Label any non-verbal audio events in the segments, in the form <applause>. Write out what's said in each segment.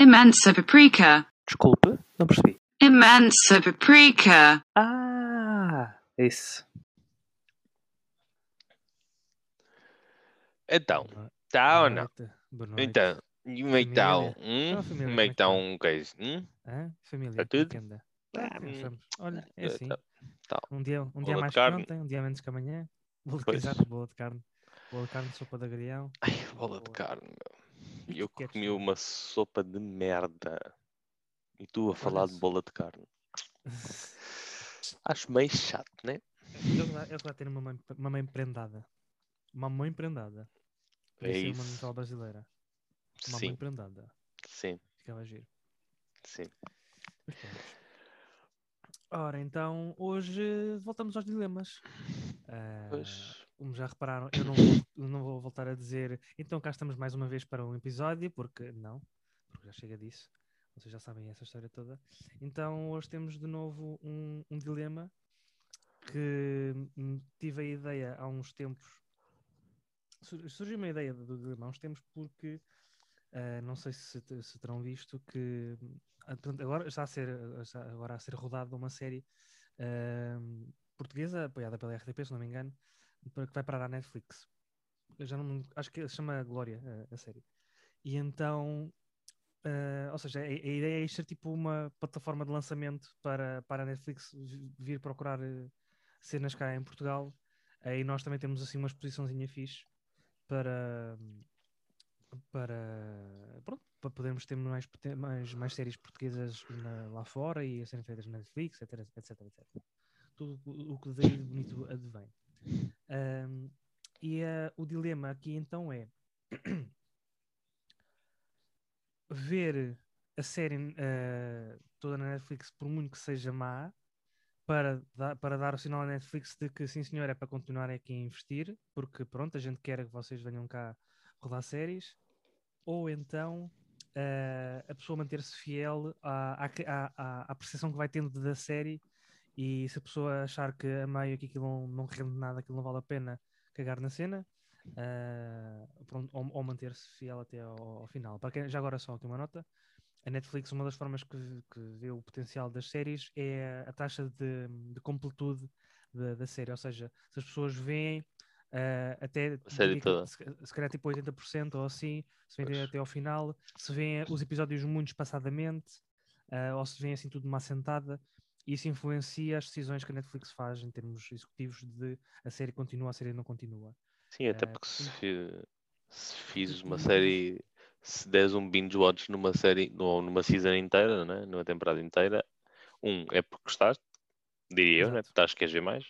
Imensa paprika. Desculpe, não percebi. Imensa paprika. Ah, isso. Então, tá ou não? noite, Boa noite. Então, e é que tá? Família. Hum? Então, é é um coisa? Hum? Hã? Família, Tá é tudo? Ah, hum. Olha, é eh, assim. tá- tá. Um dia, um dia mais carne. que ontem, um dia menos que amanhã. Bolo de, exato, de carne. Bola de carne, sopa de agrião. Ai, bola de carne, meu. Eu comi uma sopa de merda. E tu a falar de bola de carne. <laughs> Acho meio chato, né? Ele lá, ele lá tem uma mãe, uma mãe prendada. Uma mãe prendada. É Podia ser uma isso. novela brasileira. Uma mãe Sim, prendada. sim, Ficava giro. sim. Mas. Ora, então, hoje voltamos aos dilemas. Ah, Pois, como já repararam, eu não vou, não vou voltar a dizer. Então cá estamos mais uma vez para um episódio, porque não, porque já chega disso. Vocês já sabem essa história toda. Então hoje temos de novo um, um dilema que hum, tive a ideia há uns tempos. Sur- Surgiu uma ideia do dilema há uns tempos porque ah, não sei se, se terão visto que ah, agora está a ser, está agora a ser rodada uma série ah, portuguesa apoiada pela RTP, se não me engano, para- que vai parar à Netflix. Eu já não acho que se chama Glória a, a série. E então, eh, ou seja, a, a ideia é ser tipo uma plataforma de lançamento para, para a Netflix vi- vir procurar eh, cenas cá em Portugal. Aí nós também temos assim uma exposiçãozinha fixe para para, pronto, para podermos ter mais, mais, mais séries portuguesas na- lá fora e a serem feitas na Netflix, etc, etc, etc. Tudo o que daí bonito advém. Ahm, e ah, o dilema aqui então é <clears throat> ver a série ah, toda na Netflix, por muito que seja má, para, dar- para dar o sinal à Netflix de que sim senhor é para continuar aqui a investir, porque pronto, a gente quer que vocês venham cá rodar séries, ou então ah, a pessoa manter-se fiel à, à, à- à percepção que vai tendo da série e se a pessoa achar que a meio que aquilo não, não rende nada, aquilo não vale a pena cagar na cena, ah, pronto, ou, ou manter-se fiel até ao, ao final. Para quem, já agora só aqui uma nota, a Netflix, uma das formas que, que vê o potencial das séries é a taxa de, de completude da, da série, ou seja, se as pessoas veem ah, até A série toda. se, se calhar tipo 80% ou assim, se Pois. até ao final, se veem os episódios muito espaçadamente, ah, ou se veem assim tudo de uma assentada, isso influencia as decisões que a Netflix faz em termos executivos de a série continua, a série não continua. sim, até Eh, porque se, se fiz uma e- série, se des um binge watch numa série, ou numa season inteira, né? numa temporada inteira, um, é porque gostaste, diria eu, né? Exato. porque estás queres ver mais.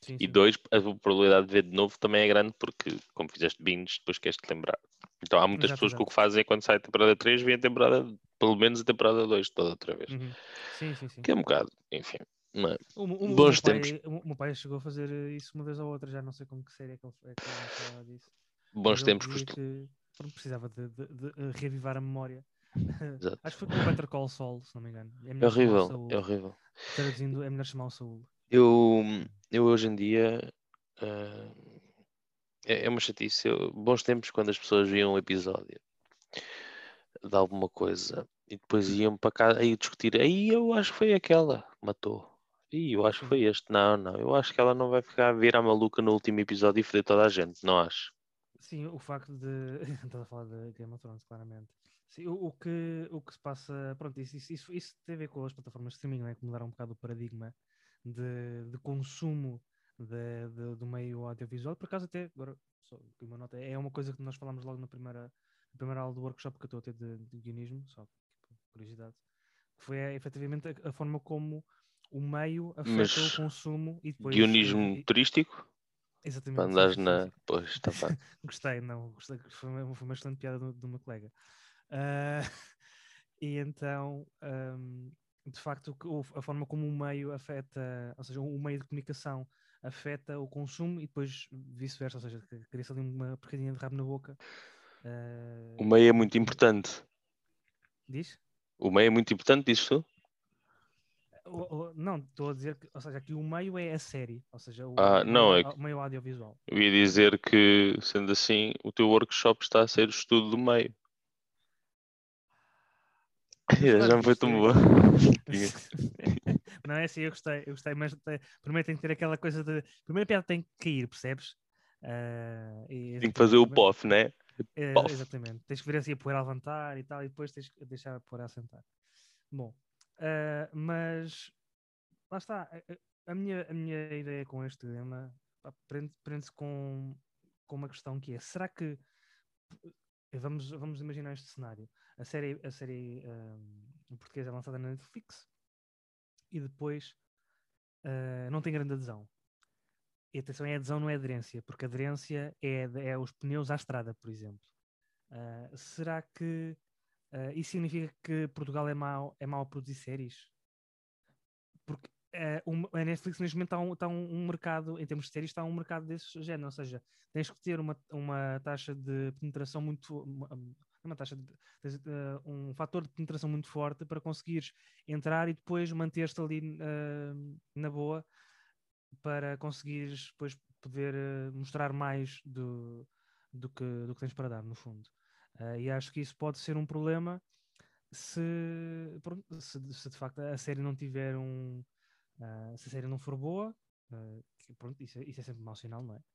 Sim, E sim. dois, a probabilidade de ver de novo também é grande porque, como fizeste binge, depois queres te lembrar. Então há muitas Exato, pessoas que o que fazem é quando sai a temporada 3, vêm a temporada, pelo menos a temporada 2 toda outra vez. Uhum. Sim, sim, sim. Que é um bocado, enfim. não é? O, o- o Bons meu pai, tempos. o meu pai chegou a fazer isso uma vez ou outra, já não sei como que série é que ele, é que ele falava disso. Bons tempos costu- que precisava de, de- de, eh, reavivar a memória. <laughs> Exato. Acho que foi com o Better Call Saul, se não me engano. É É horrível, é horrível. Traduzindo, é melhor chamar o Saul. Eu, eu hoje em dia ah, é, é uma chatice. Eu- bons tempos quando as pessoas viam um episódio de alguma coisa e depois iam para casa aí discutir. Aí eu acho que foi aquela que matou. Ih, eu acho que foi este. Não, não. Eu acho que ela não vai ficar a virar maluca no último episódio e foder toda a gente. Não acho. Sim, o facto de. <laughs> Estás a falar de Game of Thrones, claramente. Sim, o, o que, o que se passa. Pronto, isso, isso, isso, isso tem a ver com as plataformas de streaming, né, que mudaram um bocado o paradigma de, de consumo de, de- do meio audiovisual. Por acaso, até agora, só aqui uma nota, é uma coisa que nós falámos logo na primeira, na primeira aula do workshop que eu estou a ter de, de guionismo, só por curiosidade, que foi é, efetivamente a, a forma como o meio afeta Mas o consumo e depois. Guionismo e- e- turístico? exatamente. Para andares na. Pois, está bem. <laughs> Gostei, não, gostei, foi uma, foi uma excelente piada do, do meu colega. Ah, <laughs> e então, ahm, de facto, a forma como o meio afeta, ou seja, o meio de comunicação afeta o consumo e depois vice-versa, ou seja, cria-se ali uma porcadinha de rabo na boca. ah, O meio é muito importante. Diz? O meio é muito importante? O- o- não, estou a dizer que, ou seja, aqui o meio é a série, ou seja, o, Ah, não, meio, é o meio audiovisual. Eu ia dizer que, sendo assim, o teu workshop está a ser o estudo do meio. <laughs> Já me foi tão boa. <laughs> <laughs> <laughs> Não é assim, eu gostei, eu gostei, mas te- primeiro tem que ter aquela coisa de. Primeiro a piada tem que cair, percebes? Ah, e Tem que fazer o pof, né? É, Pof. exatamente. Tens que ver assim a poeira a levantar e tal, e depois tens que deixar a poeira a sentar. Bom, ah, mas lá está. A, minha, a minha ideia com este tema pá, prende- prende-se com, com uma questão que é: será que. Vamos, vamos imaginar este cenário. A série, a série ah, em português é lançada na Netflix e depois ah, não tem grande adesão. E atenção, é adesão, não é aderência, porque aderência é, é os pneus à estrada, por exemplo. Ah, será que ah, isso significa que Portugal é mau, é mau a produzir séries? Porque um- a Netflix neste momento está um, está um, um mercado, em termos de séries, está um mercado desse género, ou seja, tens que ter uma, uma taxa de penetração muito. Uma- taxa de, ah, um fator de penetração muito forte para conseguires entrar e depois manter-te ali ah, na boa para conseguires depois poder eh, mostrar mais do, do, que, do que tens para dar, no fundo. E acho que isso pode ser um problema se, se, se de facto a série não tiver um. se a série não for boa, que, pronto, isso, é, isso é sempre mau sinal, não é?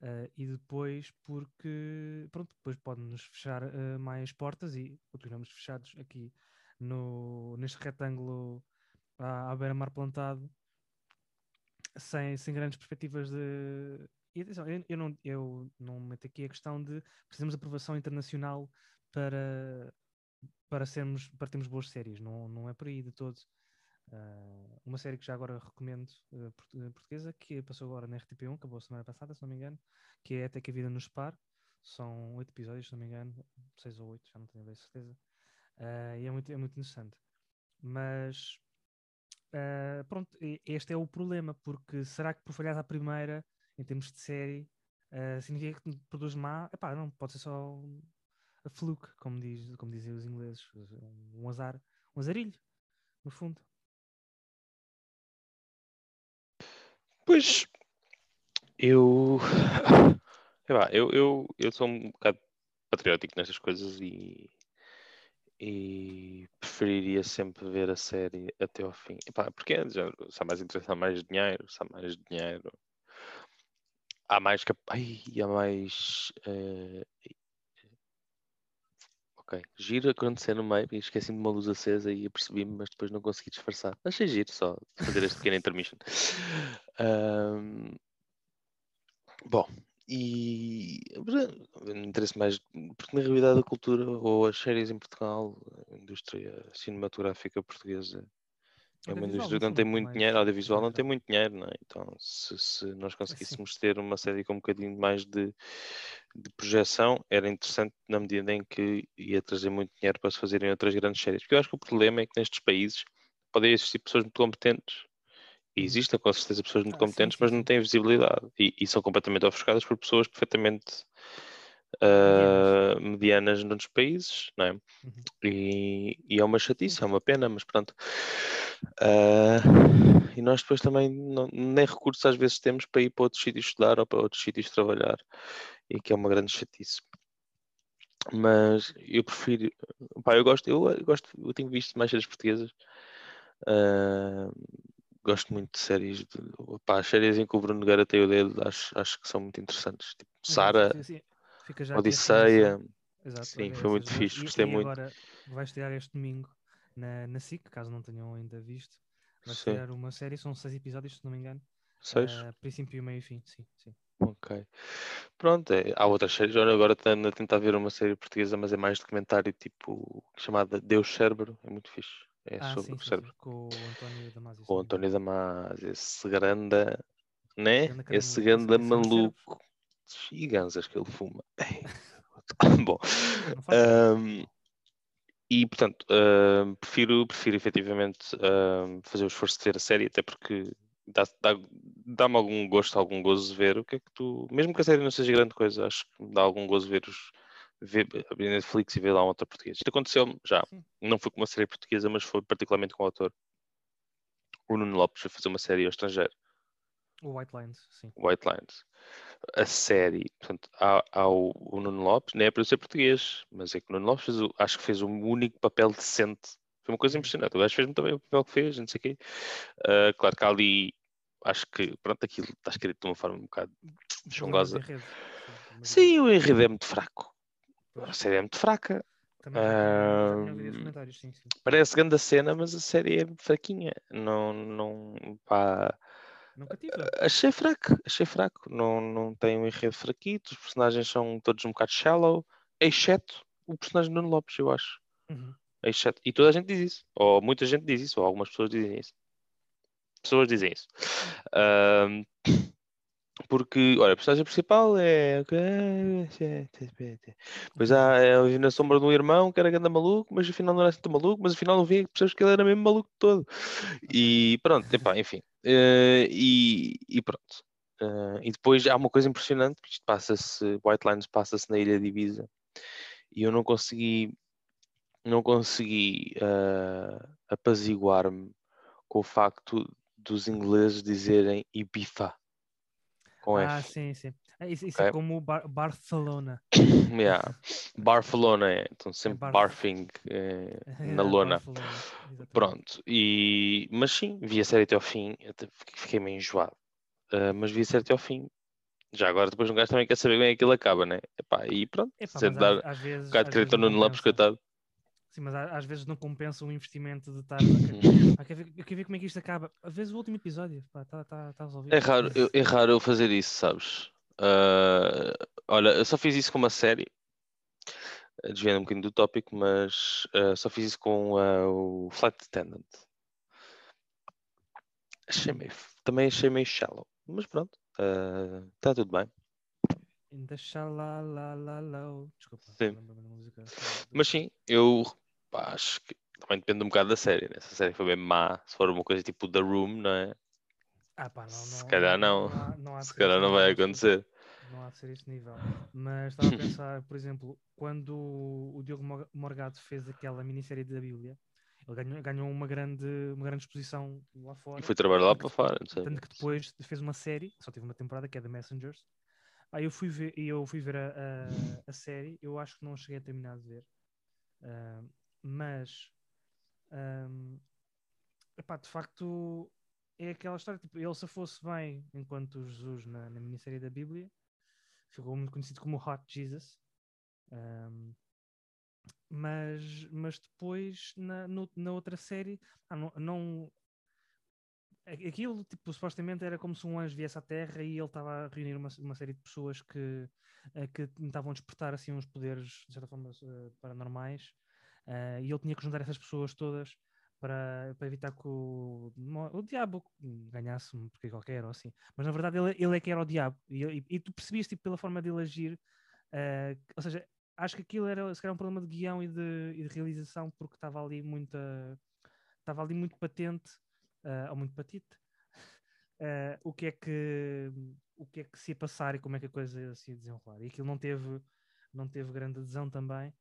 Ah, e depois porque pronto, depois pode-nos fechar ah, mais portas e continuamos fechados aqui no, neste retângulo à, à beira-mar plantado sem, sem grandes perspectivas de. E atenção, eu, eu não, eu não meto aqui a questão de precisamos de aprovação internacional para, para, sermos, para termos boas séries, não, não é por aí de todo. Ah, uma série que já agora recomendo, eh, portuguesa, que passou agora na RTP1, acabou a semana passada, se não me engano, que é Até que a Vida nos Separe. São oito episódios, se não me engano, seis ou oito, já não tenho bem certeza. Ah, e é muito, é muito interessante. Mas Uh, pronto, este é o problema, porque será que por falhar à primeira, em termos de série, uh, significa que produz má? Epá, não, pode ser só a fluke, como, diz, como dizem os ingleses, um azar, um azarilho, no fundo. Pois eu, <laughs> eu, eu, eu sou um bocado patriótico nestas coisas e, e preferiria sempre ver a série até ao fim. Epá, porque é, se há mais interesse, há mais dinheiro, se há mais dinheiro, há mais cap... Ai, há mais eh, Ok, giro acontecer no meio e esqueci-me de uma luz acesa e apercebi-me, mas depois não consegui disfarçar. Achei giro só fazer este pequeno intermission. Ahm, bom, e interesse mais, porque na realidade a cultura ou as séries em Portugal, a indústria cinematográfica portuguesa é uma indústria que não tem muito mais- dinheiro, audiovisual não tem muito dinheiro, não é? Então, se, se nós conseguíssemos ter uma série com um bocadinho mais de, de projeção, era interessante na medida em que ia trazer muito dinheiro para se fazerem outras grandes séries. Porque eu acho que o problema é que nestes países podem existir pessoas muito competentes. Existem com certeza pessoas muito Ah, sim, competentes, sim, mas não sim. têm visibilidade. E, e são completamente ofuscadas por pessoas perfeitamente Medianas. ah, medianas noutros países, não é? Uhum. E, e é uma chatice, é uma pena, mas pronto. Ah, e nós depois também não- nem recursos às vezes temos para ir para outros sítios estudar ou para outros sítios trabalhar, e que é uma grande chatice. Mas eu prefiro, pá, eu gosto, eu, eu gosto, eu tenho visto mais séries portuguesas. Ah, gosto muito de séries, de, pá, as séries em que o Bruno Nogueira tem o dedo, acho, acho que são muito interessantes. Tipo, Sara, Odisseia. Exato, sim, foi muito fixe, E- gostei e muito. agora vai estrear este domingo na, na SIC, caso não tenham ainda visto. Vai estrear uma série, são seis episódios, se não me engano. Seis? Ah, princípio, meio e fim, sim, sim. Ok. Pronto, é, há outras séries. Olha, agora estou a tentar ver uma série portuguesa, mas é mais documentário, tipo, chamada Deus Cérebro. É muito fixe. É ah, sobre sim, o cérebro. com o António Damasio. se O. António Damas, esse grande, né? Grande Esse grande maluco. E ganzas que ele fuma. <laughs> <laughs> Bom, ahm, e portanto, ahm, prefiro, prefiro efetivamente ahm, fazer o esforço de ver a série, até porque dá- dá- dá-me algum gosto, algum gozo ver o que é que tu, mesmo que a série não seja grande coisa, acho que me dá algum gozo ver os ver, abrir Netflix e ver lá um autor português. Isto aconteceu já, Sim. não foi com uma série portuguesa, mas foi particularmente com o autor. O Nuno Lopes foi fazer uma série ao estrangeiro, O White Lines, sim. White Lines. A série, portanto, há, há o, o Nuno Lopes, não é para eu ser português, mas é que o Nuno Lopes fez o- acho que fez o único papel decente Foi uma coisa impressionante. O gajo fez muito bem o papel que fez, não sei o quê. Ah, claro que ali, acho que, pronto, aquilo está escrito de uma forma um bocado enredo. Sim, Sim, o enredo é muito fraco. A série é muito fraca. também comentários, sim, sim. Parece grande a cena, mas a série é fraquinha. Não, não, pá, Não achei fraco, achei fraco. Não, não tem um enredo fraquito, os personagens são todos um bocado shallow, exceto o personagem do Nuno Lopes, eu acho. Uhum. Exceto, e toda a gente diz isso, ou muita gente diz isso, ou algumas pessoas dizem isso. Pessoas dizem isso. Ahm, porque, olha, a personagem principal é. Pois há é, ali na sombra de um irmão que era grande maluco, mas afinal não era assim tão maluco, mas afinal não via pessoas que ele era mesmo maluco todo. E pronto, epá, enfim. Eh, e, e pronto. Eh, e depois há uma coisa impressionante, que isto passa-se, White Lines passa-se na ilha de Ibiza, e eu não consegui, não consegui eh, apaziguar-me com o facto dos ingleses dizerem Ibiza com Ah, F. sim, sim. Ah, Isso, isso é Ok. como Bar- Barcelona. <laughs> Yeah. Barcelona, é, então sempre Barf- barfing eh, <laughs> na lona. Pronto, e... mas sim, vi a série até ao fim, até fiquei- meio enjoado, Ah, mas vi a série até ao fim. Já agora, depois um gajo também quer saber bem aquilo acaba, né? Epá, e pronto, Epá, é dar às, às vezes. um bocado de crédito ao não Nuno Lopes, coitado. Sim, mas às vezes não compensa o investimento de estar. Ah, quer ver, eu quero ver como é que isto acaba. Às vezes o último episódio, está tá, tá resolvido. É raro, eu, é raro eu fazer isso, sabes? Ah, olha, eu só fiz isso com uma série, ah, desviando um bocadinho do tópico, mas ah, só fiz isso com ah, o Flight Attendant. Achei meio, também achei meio shallow, mas pronto, está tudo bem. Ainda xalalalala. Desculpa, Sim. música. Mas sim, eu pá, acho que também depende um bocado da série, né? Se a série foi bem má, se for uma coisa tipo The Room, não é? Ah, pá, não, Se não- calhar não. há- não há Se calhar não vai acontecer. Não há de ser esse nível. <laughs> Mas estava a pensar, por exemplo, quando o Diogo Mo- Morgado fez aquela minissérie da Bíblia, ele ganhou, ganhou uma, grande, uma grande exposição lá fora. E fui trabalhar lá para fora, não. Tanto que depois fez uma série, só teve uma temporada, que é The Messengers. Aí eu fui ver, eu fui ver a, a, a série, eu acho que não cheguei a terminar de ver. Ah, mas ahm, epá, de facto é aquela história, tipo, ele se fosse bem enquanto Jesus na, na minissérie da Bíblia, ficou muito conhecido como Hot Jesus. Ahm, mas, mas depois na, no- na outra série ah, não, não- aquilo tipo, supostamente era como se um anjo viesse à Terra e ele estava a reunir uma, uma série de pessoas que, eh, que tentavam despertar assim uns poderes de certa forma eh, paranormais eh, e ele tinha que juntar essas pessoas todas para, para evitar que o, o diabo ganhasse um porque qualquer ou assim. Mas na verdade ele, ele é que era o diabo e, e, e tu percebias tipo, pela forma dele agir, eh, ou seja, acho que aquilo era se calhar um problema de guião e de, e de realização porque estava ali muita estava ali muito patente eh, ou muito patite. <laughs> Eh, o que é que o que é que se ia passar e como é que a coisa se ia desenrolar? E aquilo não teve não teve grande adesão também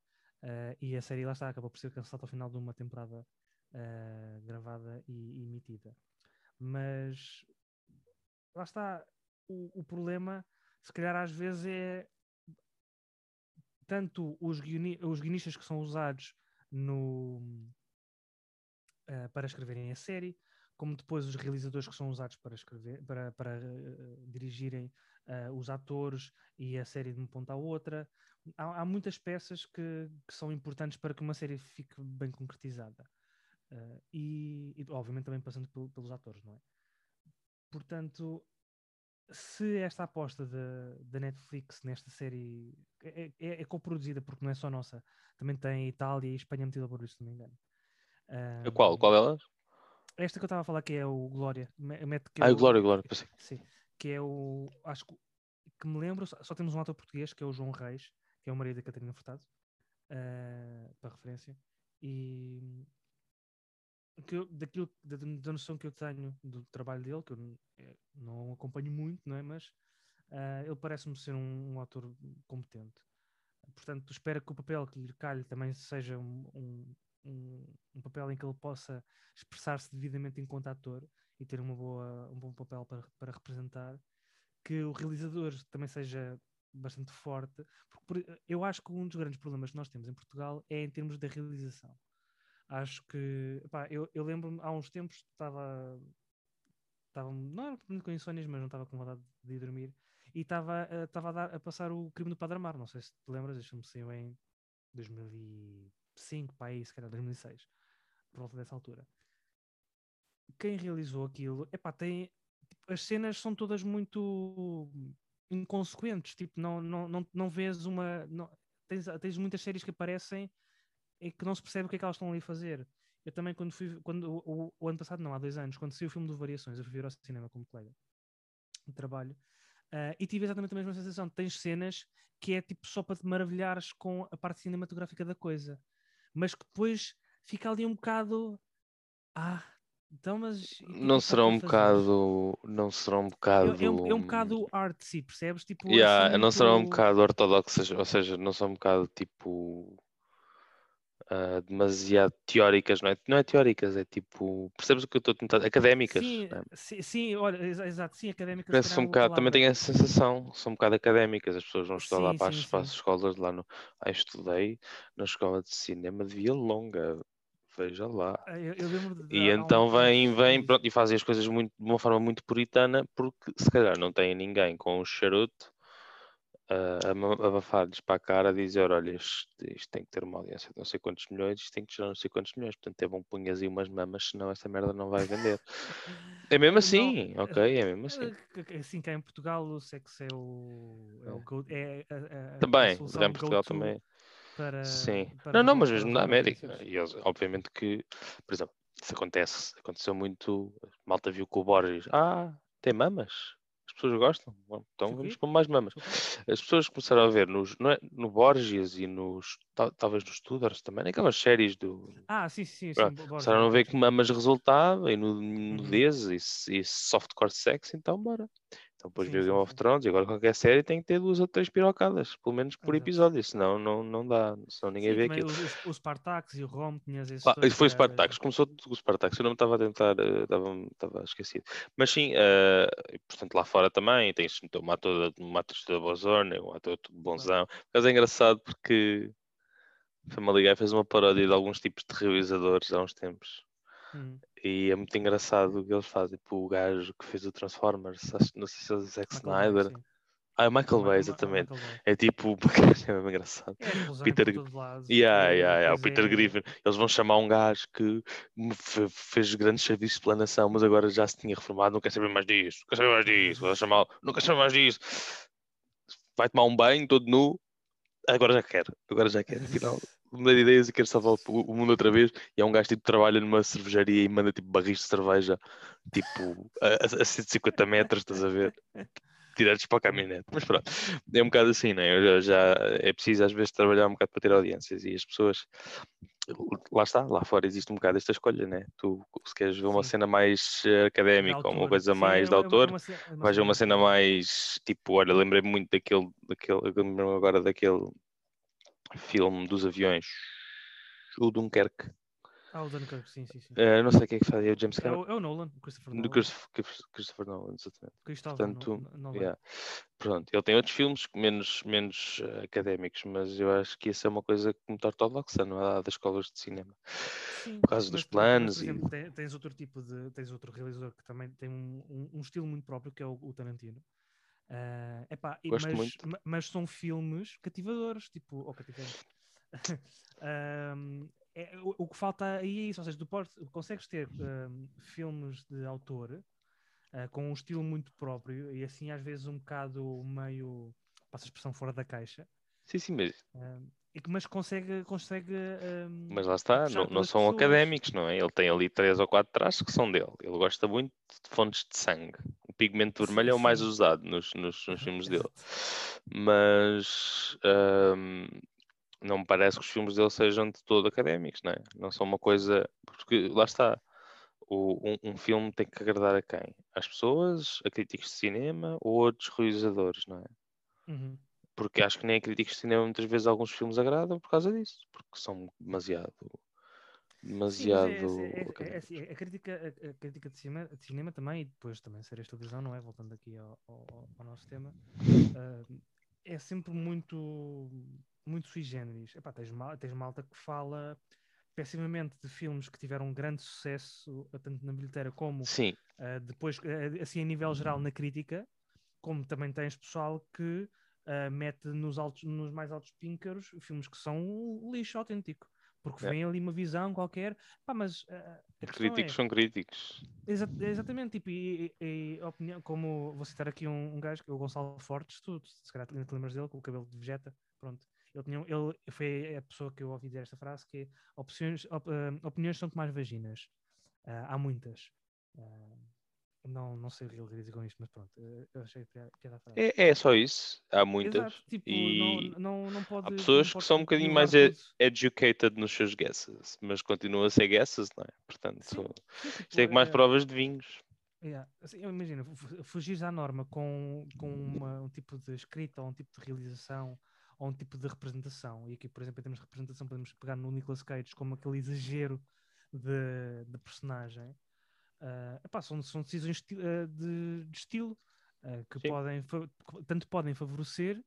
eh, e a série lá está acabou por ser cancelada ao final de uma temporada eh, gravada e, e emitida. Mas lá está o, o problema se calhar às vezes é tanto os, guioni- os guionistas que são usados no, eh, para escreverem a série, como depois os realizadores que são usados para escrever, para, para eh, dirigirem eh, os atores e a série de uma ponta à outra. Há, há muitas peças que, que são importantes para que uma série fique bem concretizada. Eh, e, e, obviamente também passando pel- pelos atores, não é? Portanto, se esta aposta da Netflix nesta série é, é, é coproduzida, porque não é só nossa, também tem Itália e Espanha metida por isso, se não me engano. A Qual? Qual delas? Esta que eu estava a falar que é o Glória. que Ah, é o Glória, Glória. Sim, que é o. Acho que, que me lembro, só, temos um ator português que é o João Reis, que é o marido da Catarina Furtado, ah, para referência. E que eu- daquilo, da, da noção que eu tenho do trabalho dele, que eu eh, não acompanho muito, não é? Mas ah, ele parece-me ser um, um ator competente. Portanto, espero que o papel que lhe calhe também seja um, um, um- um papel em que ele possa expressar-se devidamente enquanto ator e ter uma boa, um bom papel para, para representar. Que o realizador também seja bastante forte, porque por- eu acho que um dos grandes problemas que nós temos em Portugal é em termos da realização. Acho que, eu, eu lembro-me, há uns tempos estava, estava não era com insónias, mas não estava com vontade de ir dormir, e estava, estava a, dar- a passar o crime do Padre Amar, não sei se te lembras, este filme saiu em 2005, para aí, se calhar 2006, por volta dessa altura. Quem realizou aquilo, epá, tem, as cenas são todas muito inconsequentes, tipo, não, não, não, não vês uma. Não, tens, tens muitas séries que aparecem e que não se percebe o que é que elas estão ali a fazer. Eu também, quando fui, quando, o, o- ano passado, não, há dois anos, quando saiu o filme do Variações, eu fui ver ao cinema como colega de trabalho, ah, e tive exatamente a mesma sensação. Tens cenas que é tipo só para te maravilhares com a parte cinematográfica da coisa, mas que depois fica ali um bocado. Ah, então, mas. é Não está será um bocado. Não será um É, bocado. é um, é um bocado artsy, percebes? Tipo, Yeah, assim, não serão um bocado ortodoxas, ou seja, não são um bocado tipo ah, demasiado teóricas, não é? Não é teóricas, é tipo, percebes o que eu estou a tentar? Académicas. Sim, é? sim, sim, olha, exa- exato, sim, académicas. calhar um bocado, também tenho essa sensação, são um bocado académicas, as pessoas vão estudar lá Sim, para, sim, as, para as escolas lá no. Ah, estudei na escola de cinema de Via Longa, veja lá. Ah, Eu, eu de. E então vem, vem, pronto, e fazem as coisas muito, de uma forma muito puritana, porque se calhar não têm ninguém com um charuto a ma- abafar-lhes para a cara a dizer, olha, isto, isto tem que ter uma audiência de não sei quantos milhões, isto tem que gerar não sei quantos milhões, portanto é bom punhas aí umas mamas, senão essa merda não vai vender. <laughs> É mesmo Não, assim, ok, é mesmo assim. Eh, Assim, cá em Portugal, o sexo é o. É, o É. go, é a, a- a Também, já em Portugal também. Para, Sim. para Não, não, mas mesmo na América. E eles, obviamente que, por exemplo, isso acontece. Aconteceu muito. A malta viu com o Borges. Ah, tem mamas. As pessoas gostam. Então vamos pôr mais mamas. As pessoas começaram a ver nos, não é, no Borges e nos. tal- Talvez nos Tudors também, naquelas séries do. Ah, sim, sim, sim. Borges, Começaram a ver que sim. mamas resultava e nu- Uhum. nudez e, e softcore sex, então bora. Então depois viu Game of. Thrones e agora qualquer série tem que ter duas ou três pirocadas, pelo menos por episódio, senão não, não dá, senão ninguém Sim, vê aquilo. os, os, Spartacus e o Rom, tinhas isso foi o Spartacus, começou com o Spartacus, eu não me estava a tentar, eh, estava, esquecido. Mas sim, e, portanto lá fora também tens então, uma ator, uma atriz boa zona, um ator bonzão. Mas é engraçado porque Family Guy fez uma paródia de alguns tipos de realizadores há uns tempos. Hum, E é muito engraçado o que eles fazem. Tipo, o gajo que fez o Transformers, acho- não sei se é o Zack Michael Bay, Snyder. sim. Ah, é Michael Bay, o exatamente. Michael Bay. É tipo, <laughs> é mesmo engraçado. É Peter lados. Yeah, e yeah, yeah. O depois Peter é- Griffin. Eles vão chamar um gajo que fez grandes serviços pela nação, mas agora já se tinha reformado. Não quer saber mais disso. Não quer saber mais disso. Vou chamar. Não quer saber mais disso. Vai tomar um banho todo nu. Agora já quero. Agora já quero. Afinal, mudei de ideias e quero salvar o, mundo outra vez. E é um gajo tipo que trabalha numa cervejaria e manda tipo barris de cerveja tipo a, a 150 metros, estás a ver? Tirados para a caminhonete. Mas pronto, é um bocado assim, né? Eu já, é preciso às vezes trabalhar um bocado para ter audiências e as pessoas. Lá está, lá fora existe um bocado esta escolha, né? Tu, se queres ver uma Sim. cena mais eh, académica ou uma coisa Sim, mais é de é autor, é uma é uma vais ver uma cena mais tipo, olha, lembrei-me muito daquele, daquele, agora daquele filme dos aviões, o Dunkerque. Ah, o Dunkirk, sim, sim, sim. Eh, não sei quem é que fazia, o James É Cameron. o, é o Nolan, o Christopher Do Nolan. Christopher, Christopher Nolan, exatamente. Cristóvão Portanto, No- Nolan. yeah. Pronto, ele tem outros filmes menos, menos eh, académicos, mas eu acho que isso é uma coisa muito ortodoxa, não é? Das escolas de cinema. Sim, por causa mas dos planos por e- exemplo, te- tens outro tipo de. Tens outro realizador que também tem um, um, um estilo muito próprio, que é o, o Tarantino. Ah, epá, e- Gosto mas, muito. ma- mas são filmes cativadores, tipo, ou cativadores. <laughs> Ahm, é, o, o que falta aí é isso, ou seja, tu podes, consegues ter ahm, filmes de autor ah, com um estilo muito próprio e assim às vezes um bocado meio, passa a expressão fora da caixa, Sim, sim, mas, mas consegue, consegue ahm, mas lá está, não, não são pessoas. académicos, não é? Ele tem ali três ou quatro traços que são dele. Ele gosta muito de fontes de sangue. Pigmento vermelho é o mais usado nos, nos, nos filmes dele. Mas ahm, não me parece que os filmes dele sejam de todo académicos, não é? Não são uma coisa. Porque lá está. O, um, um filme tem que agradar a quem? Às pessoas, a críticos de cinema ou outros realizadores, não é? Uhum. Porque acho que nem a críticos de cinema muitas vezes alguns filmes agradam por causa disso, porque são demasiado. Sim, demasiado. mas é, é- é- é académicos. assim, a crítica, a, a crítica de cinema, de cinema também, e depois também séries de televisão, não é? Voltando aqui ao, ao- ao nosso tema, ah, é sempre muito, muito sui generis. Epá, tens, mal, tens malta que fala pessimamente de filmes que tiveram um grande sucesso, eh, tanto na bilheteira como Sim, Uh, depois, uh, assim, a nível geral, na crítica, como também tens pessoal que uh, mete nos, altos, nos mais altos píncaros filmes que são um lixo autêntico. Porque É. vem ali uma visão qualquer, pá, mas a os questão críticos é, são críticos. exa- exatamente, tipo, e, e- e opinião, como vou citar aqui um, um gajo, que é o Gonçalo Fortes, tu, tu se calhar ainda te lembras dele, com o cabelo de vegeta, pronto. Ele, tinha, ele foi a pessoa que eu ouvi dizer esta frase, que é opções, op- uh, opiniões são como as vaginas. Uh, há muitas. Uh, não, não sei o que ele queria dizer com isto, mas pronto, uh, eu achei piada a frase. É, é só isso. Há muitas. Exato, tipo, e não, não, não pode, há pessoas não que são um bocadinho mais e- tudo. educated nos seus guesses, mas continuam a ser guesses, não é? Portanto, Sim, sim, tipo, sei que mais é- provas de vinhos. Yeah. Assim, eu imagino, fu- fugires à norma com, com uma- um tipo de escrita ou um tipo de realização ou um tipo de representação. E aqui, por exemplo, em termos de representação, podemos pegar no Nicolas Cage como aquele exagero de, de personagem. Ah, epá, são, são decisões ah, de, de estilo ah, que Sim. podem tanto podem favorecer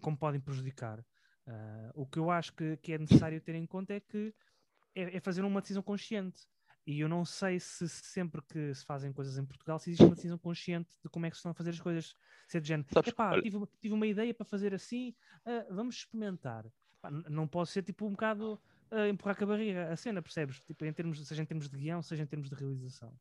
como podem prejudicar. O que eu acho que, que é necessário ter em conta é que é, é fazer uma decisão consciente. E eu não sei se sempre que se fazem coisas em Portugal, se existe uma decisão consciente de como é que se estão a fazer as coisas. Se é de género, Sabes, epá, olha- tive, tive uma ideia para fazer assim, vamos experimentar. Pá, n- não pode ser tipo um bocado ah, empurrar com a barriga a cena, percebes? Tipo, em termos, seja em termos de guião, seja em termos de realização.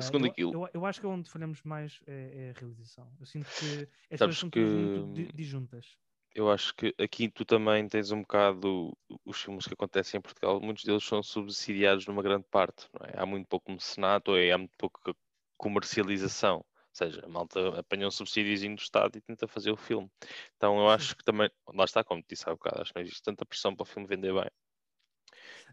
Segundo, eu, aquilo, eu, eu acho que é onde falhamos mais é, é a realização. Eu sinto que as Sabes coisas são que- muito di- disjuntas. eu acho que aqui tu também tens um bocado os filmes que acontecem em Portugal, muitos deles são subsidiados numa grande parte, é? Há muito pouco mecenato, é, há muito pouca comercialização. Ou seja, a malta apanha um subsídiozinho do Estado e tenta fazer o filme. Então eu acho que também, lá está, como te disse há bocado, acho que não existe tanta pressão para o filme vender bem.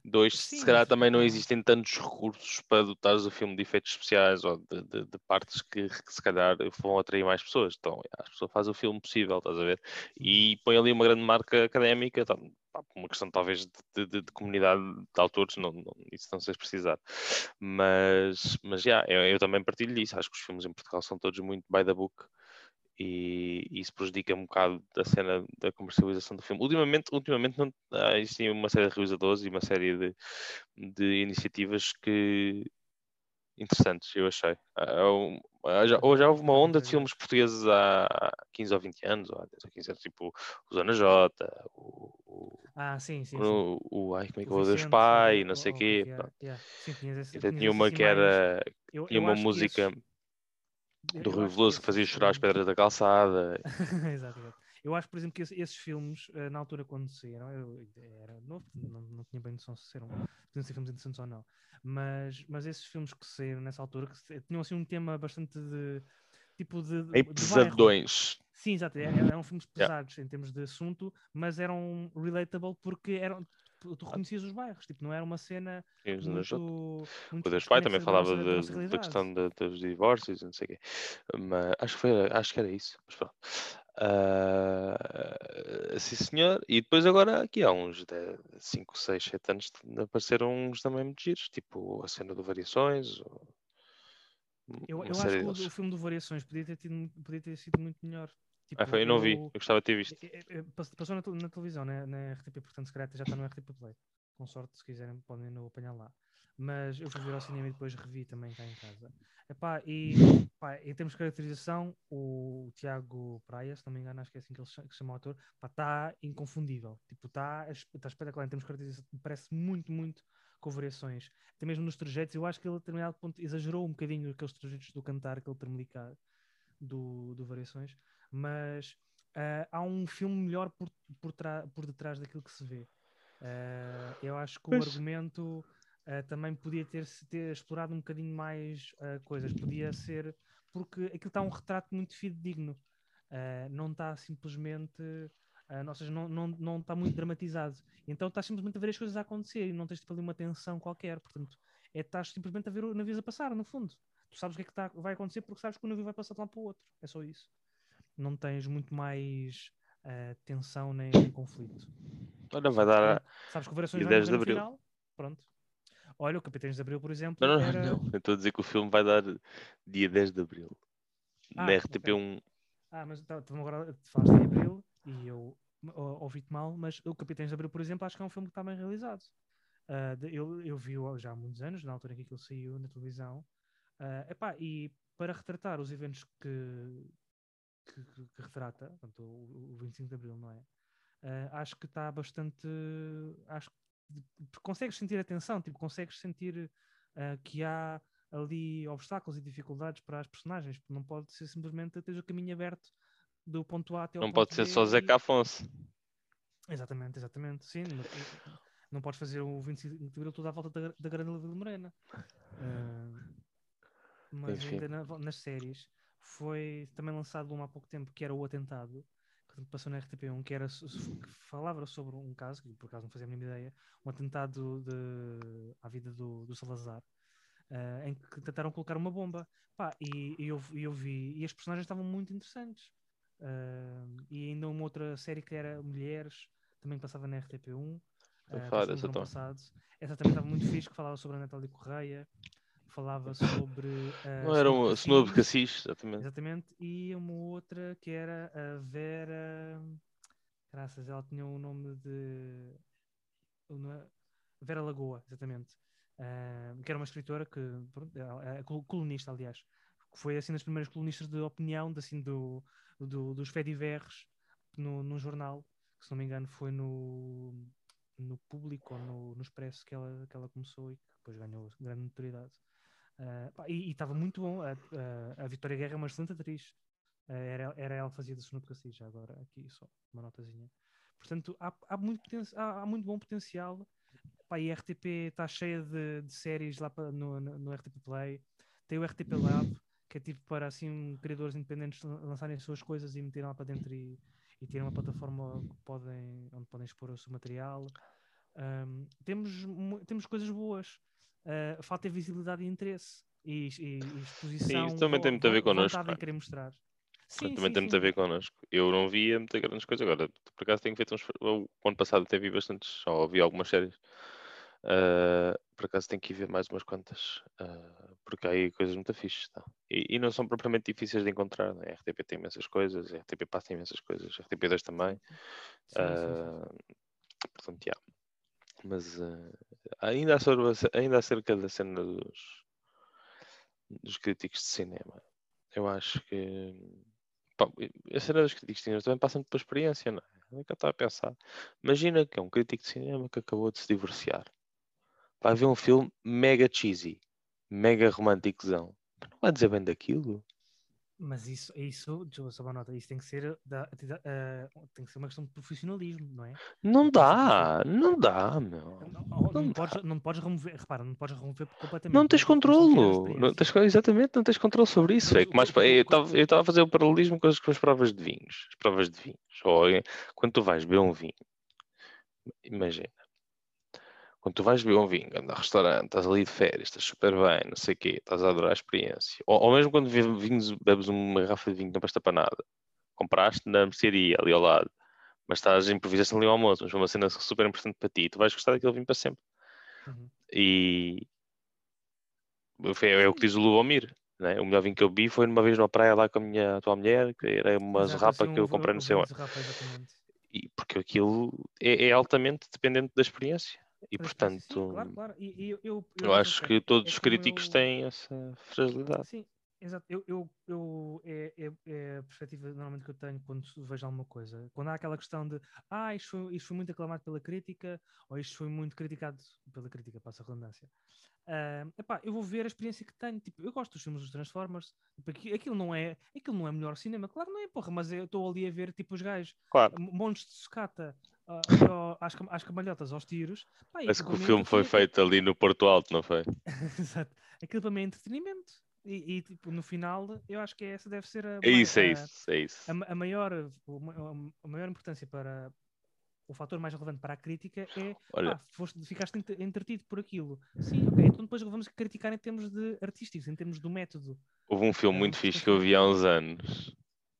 Dois, Sim, se calhar também não existem tantos recursos para dotares o filme de efeitos especiais ou de, de- de partes que, que se calhar vão atrair mais pessoas. Então, as pessoas fazem o filme possível, estás a ver? E põe ali uma grande marca académica, tá, uma questão talvez de, de- de comunidade de autores, não, não, isso não sei se precisar. Mas, mas já, eu, eu também partilho disso. Acho que os filmes em Portugal são todos muito by the book e isso prejudica um bocado a cena da comercialização do filme. Ultimamente, ultimamente não, ah, existem uma série de realizadores e uma série de, de iniciativas que interessantes, eu achei. Ah, um- ah, já, ou já houve uma onda de filmes portugueses há 15 ou 20 anos, ou há 10 ou 15 anos, tipo o Zona J, o, o, Ah, sim, sim. sim. o, o- ai, como é que O é Deus Pai, não sei o quê. que é, pronto. yeah. Sim, tinhas tinha uma que assim mais- era, tinha uma que música eu- do eu Rui Veloso que fazia chorar as pedras da calçada. <laughs> exato, exato. Eu acho, por exemplo, que esse- esses filmes, eh, na altura quando saíram, eu era novo, não, não tinha bem noção se eram podiam ser filmes interessantes ou não, mas, mas esses filmes que saíram nessa altura que tinham assim um tema bastante de tipo de, de Em pesadões. Sim, exato, é- é- eram filmes pesados em termos de assunto, mas eram relatable porque eram tu reconhecias os bairros, tipo, não era uma cena muito, muito O Deus Pai também falava da da, questão da- dos divórcios e não sei o quê. Mas acho que, foi, acho que era isso. Mas pronto. Ah, sim, senhor. E depois agora aqui há uns 5, 6, 7 anos apareceram uns também muito giros, tipo a cena do Variações. ou Eu, eu acho que o, o filme do Variações podia ter, tido, podia ter sido muito melhor. Ah, foi, eu não vi, eu gostava de ter visto. pass- Passou na, na televisão, né, na RTP, portanto, se calhar já está no RTP Play. Com sorte, se quiserem, podem no apanhar lá. Mas eu fui ver ao cinema e depois revi também cá em casa. Epá, e pá, em termos de caracterização, o Tiago Praia, se não me engano, acho que é assim que ele cha- que se chama o ator, está inconfundível. Tipo, está tá espetacular em termos de caracterização. Parece muito, muito com variações. Até mesmo nos trajetos, eu acho que ele a determinado ponto exagerou um bocadinho aqueles trajetos do cantar, aquele termelicar do, do Variações, mas ah, há um filme melhor por, por, por detrás daquilo que se vê. Ah, eu acho que o Pois. argumento ah, também podia ter, ter explorado um bocadinho mais coisas, podia ser porque aquilo está um retrato muito fidedigno, não está simplesmente. ah, ou seja, não, não, não está muito dramatizado. Então estás simplesmente a ver as coisas a acontecer e não tens tipo, ali uma tensão qualquer. Portanto, é, estás simplesmente a ver o navio a passar, no fundo. Tu sabes o que é que tá- vai acontecer porque sabes que o navio vai passar de um lado para o outro. É só isso. Não tens muito mais ah, tensão nem, nem conflito. Olha, vai dar. a- Sabes que o Variações vai 10 de abril. final. Pronto. Olha, o Capitães de Abril, por exemplo, Não, não, era... não. Eu estou a dizer que o filme vai dar dia 10 de abril. Ah, na ok. RTP1. Ah, mas tá- tu agora falaste em Abril e eu ou- ouvi-te mal, mas o Capitães de Abril, por exemplo, acho que é um filme que está bem realizado. De- eu, eu vi-o já há muitos anos, na altura em que aquilo saiu na televisão. Ah, epá, e para retratar os eventos que, que, que- que retrata, portanto, o, o 25 de Abril, não é? Ah, acho que está bastante. Acho que consegues sentir a tensão, tipo, consegues sentir ah, que há ali obstáculos e dificuldades para as personagens, porque não pode ser simplesmente teres o caminho aberto do ponto A até ao Não pode ser B só e- Zeca Afonso. Exatamente, exatamente. Sim, não, não podes fazer o 25 de Abril toda à volta da, da Grande Vila Morena. Ah, mas Enfim. ainda na- nas séries foi também lançado um há pouco tempo que era o Atentado, que passou na RTP1, que, era, que falava sobre um caso, que por acaso não fazia a mínima ideia, um atentado de, à vida do, do Salazar. ah, em que tentaram colocar uma bomba Pá, e, e eu, e eu vi e as personagens estavam muito interessantes Ah, e ainda uma outra série que era Mulheres também passava na RTP1 Estou a ah, falar passou no dessa verão então. passado. essa também estava muito fixe que falava sobre a Natália Correia falava sobre a Não era uma Cenoura de Cassis. Exatamente. Exatamente, e uma outra que era a Vera. Graças, ela tinha o nome de. Vera Lagoa, exatamente. Ah, que era uma escritora que. é col- colunista, aliás. Que foi assim das primeiras colunistas de opinião, de, assim, do, do, dos Fediverres no, no jornal, que se não me engano foi no, no Público ou no, no Expresso que ela, que ela começou e que depois ganhou grande notoriedade. Ah, pá, e estava muito bom. A, a, a Vitória Guerra é uma excelente atriz. Ah, era, era ela que fazia de Sono de Cassis, já agora aqui só uma notazinha. Portanto, há, há, muito, poten- há, há muito bom potencial. Pá, e a RTP está cheia de, de séries lá pa- no, no, no RTP Play. Tem o RTP Lab, que é tipo para assim criadores independentes lan- lançarem as suas coisas e meterem lá para dentro e, e terem uma plataforma podem, onde podem expor o seu material. Ahm, temos, temos coisas boas. Ah, falta é visibilidade e interesse e, e- e exposição. isso também tem muito a ver connosco, querer mostrar. Também Sim, tem sim, muito a sim. ver connosco. Eu não via muitas grandes coisas. Agora, por acaso, tenho feito uns. O ano passado até vi bastantes, só ouvi algumas séries. Ah, por acaso, tenho que ir ver mais umas quantas. ah, porque há aí coisas muito fixes. Tá? E, e não são propriamente difíceis de encontrar. Né? A RTP tem imensas coisas, a RTP passa imensas coisas, a RTP2 também. Sim, sim, sim. Ah, portanto, já. Mas ah, ainda, ainda acerca da cena dos, dos críticos de cinema, eu acho que pá, a cena dos críticos de cinema também passa muito pela experiência, não é? É que eu estava a pensar. Imagina que é um crítico de cinema que acabou de se divorciar. Vai ver um filme mega cheesy, mega românticozão. Não vai dizer bem daquilo. Mas isso, isso, deixa eu só uma nota, isso tem que ser, da, ah, tem que ser uma questão de profissionalismo, não é? Não Não dá, não dá, meu. Não, não, Não dá. podes, não podes remover, repara, não podes remover completamente. Não tens é? Tens controlo. Não tens, exatamente, não tens controle sobre isso. É que mais, eu estava a fazer o paralelismo com as, com as provas de vinhos. As provas de vinhos. Ou quando tu vais beber um vinho, imagina. Quando tu vais beber um vinho, andas a restaurante, estás ali de férias, estás super bem, não sei o quê, estás a adorar a experiência. Ou, ou mesmo quando vinhos, bebes uma garrafa de vinho que não presta para nada. Compraste na mercearia ali ao lado, mas estás em improvisação ali ao almoço, mas foi uma cena super importante para ti. Tu vais gostar daquele vinho para sempre. Uhum. E foi- é o que diz o Lubomir. Né? O melhor vinho que eu bebi foi numa vez numa praia lá com a minha atual mulher, que era uma Exato, zerrapa assim, que eu comprei um no seu ano. Zerrapa. E porque aquilo é, é altamente dependente da experiência. E experiência, sim, portanto, claro, claro. E, eu, eu, eu acho que todos os como críticos eu- têm essa fragilidade. Sim, exato. Eu, eu, eu, é, é, é a perspectiva normalmente que eu tenho quando vejo alguma coisa. Quando há aquela questão de ah, isto foi, isto foi muito aclamado pela crítica, ou isto foi muito criticado pela crítica, passa a redundância. Ah, epá, eu vou ver a experiência que tenho. Tipo, eu gosto dos filmes dos Transformers. Tipo, aqui- aquilo, não é, aquilo não é melhor cinema. Claro, não é, porra, mas eu estou ali a ver tipo os gajos, Claro, montes de sucata ah, ao- às, às camalhotas, aos tiros. Pá, parece aquilo que o mim é filme foi entretenimento. feito ali no Porto Alto, não foi? <laughs> Exato. Aquilo para mim é entretenimento. E, e, tipo, no final, eu acho que essa deve ser a, É isso, é a- isso, é isso. a, a maior, a maior importância para o fator mais relevante para a crítica é Olha, pá, foste, ficaste ent- entretido por aquilo. Sim, ok, então depois vamos criticar em termos de artísticos, em termos do método. houve um filme é muito fixe que eu vi há uns anos.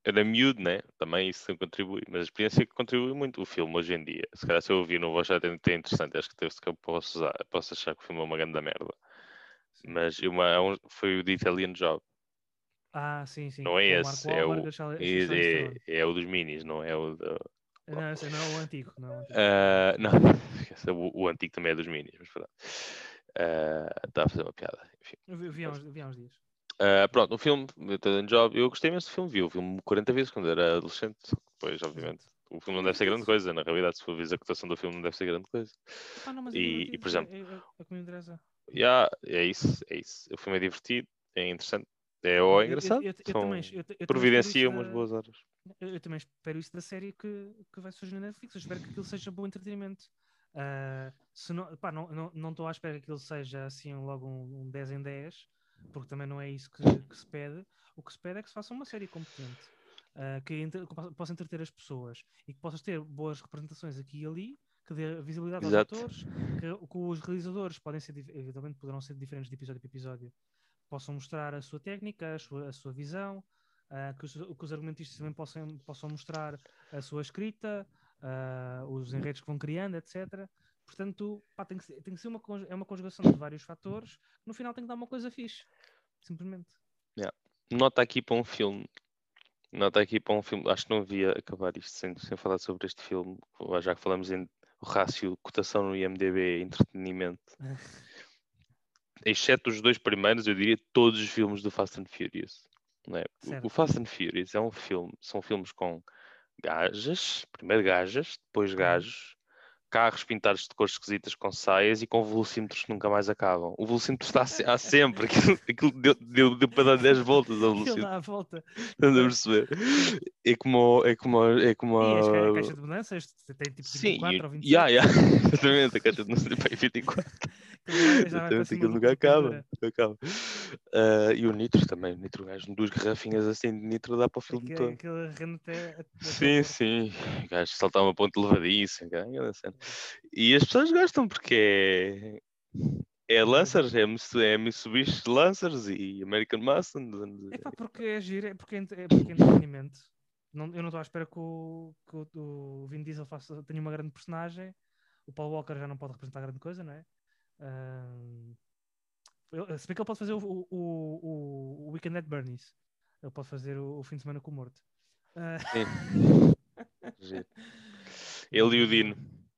Era miúdo, né? Também isso contribui, mas a experiência que contribui muito. O filme hoje em dia, se calhar se eu ouvir, não vou achar até interessante. Acho que, teve que eu posso, usar, posso achar que o filme é uma grande merda. Sim. Mas uma, um- foi o The Italian Job. Ah, sim, sim. Não é o esse, é o, é, é, é o dos minis, não é o da. Não, esse não é o antigo. Não, é o antigo. Ah, não, <laughs> o, o antigo também é dos Minis, mas pronto. Ah, Estava a fazer uma piada. Enfim. Vi, vi há uns, vi há uns dias. Ah, pronto, o filme, The Job, eu gostei imenso do filme, vi o filme 40 vezes quando era adolescente. Depois, obviamente, o filme não deve ser grande coisa. Na realidade, se for ver a cotação do filme, não deve ser grande coisa. Epá, não, E- é e, por é- exemplo, é, é, o que me interessa. Yeah, é isso, é isso. O filme é divertido, é interessante, é ou é engraçado. eu- eu eu- também providencia umas da- boas horas. Eu, também espero isso da série que, que vai surgir na Netflix. Eu espero que aquilo seja bom entretenimento. Ah, se não, pá, não estou não, estou à espera que aquilo seja assim logo um, um 10 em 10, porque também não é isso que, que se pede. O que se pede é que se faça uma série competente, ah, que, entre- que possa- entreter as pessoas e que possas ter boas representações aqui e ali, que dê visibilidade Exato. aos atores, que, que os realizadores podem ser, eventualmente poderão ser diferentes de episódio para episódio, possam mostrar a sua técnica, a sua, a sua visão, ah, que, os, que os argumentistas também possam, possam mostrar a sua escrita, ah, os enredos que vão criando, etc. Portanto, pá, tem, que ser, tem que ser uma, é uma conjugação de vários fatores, no final tem que dar uma coisa fixe, simplesmente. Nota aqui para um filme. Nota aqui para um filme. Acho que não havia acabar isto sem, sem falar sobre este filme. Já que falamos em o rácio cotação no IMDB entretenimento. <laughs> Exceto os dois primeiros, eu diria todos os filmes do Fast and Furious. não é? O- Certo. O Fast and Furious é um filme, são filmes com gajas, primeiro gajas, depois gajos, carros pintados de cores esquisitas com saias e com velocímetros que nunca mais acabam. O velocímetro está há sempre, <laughs> aquilo, aquilo deu, deu, deu para dar 10 voltas ao velocímetro. dá a volta. Estás a perceber? É como. É como. É como E as ca- a a- caixa de mudanças tem tipo Sim, 24 e- ou 25. yeah, yeah, <laughs> exatamente, a caixa de sei, pá, 24. Exatamente, aquilo nunca acaba. nunca acaba. Ah, e o nitro também, o nitro gajo, duas garrafinhas assim de nitro dá para o filme todo. aquilo rende até, Sim, sim. O gajo saltar uma ponte levadiça. E as pessoas gostam porque é. É Lancers, é, é Mitsubishi Lancers e American Mustang. É pá, porque é giro, é porque é, é porque é entretenimento. Não, eu não estou à espera que o, que o, o Vin Diesel faça, tenha uma grande personagem. O Paul Walker já não pode representar grande coisa, não é? Ahm, ele- se bem que ele pode fazer o, o, o, o Weekend at Bernie's. Ele pode fazer o, o fim de semana com o morto. Ah, <laughs> Giro. Ele e o Dino.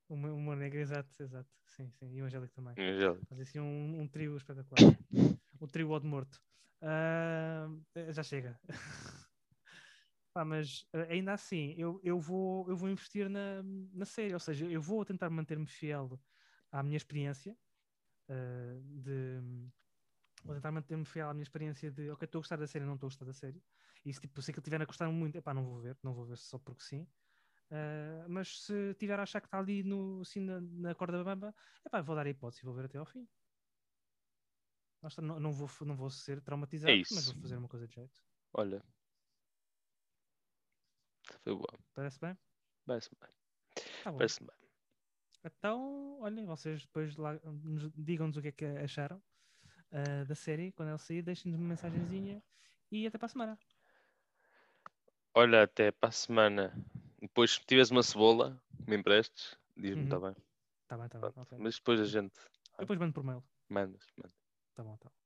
o humor negro, exato, exato. Sim, sim. E o Angélico também. Angélico. Fazer assim um, um trio espetacular. <laughs> um trio de morto. Ah, já chega. <laughs> Pá, mas ah, ainda assim, eu, eu, vou, eu vou investir na, na série. Ou seja, eu vou tentar manter-me fiel à minha experiência. De, vou tentar manter-me fiel à minha experiência de ok, estou a gostar da série, não estou a gostar da série. E se, tipo, se aquilo tiver a gostar muito, epá, não vou ver, não vou ver só porque sim. Ah, mas se tiver a achar que está ali no, assim, na, na corda bamba, epá, vou dar a hipótese e vou ver até ao fim. Está, Não, não, vou, não vou ser traumatizado, mas isso. vou fazer uma coisa de jeito. Olha. Foi boa. Parece bem? Parece-me bem. Tá bom. Parece-me bem. Então, olhem, vocês depois lá, nos- digam-nos o que é que acharam ah, da série. Quando ela sair, deixem-nos uma mensagenzinha e até para a semana. Olha, até para a semana. Depois, se tiveres uma cebola, me emprestes, diz-me, Uhum. está bem. Tá bem, tá bem. Pronto. ok. Mas depois a gente Depois mando por mail. manda. manda. Tá bom, tá bom.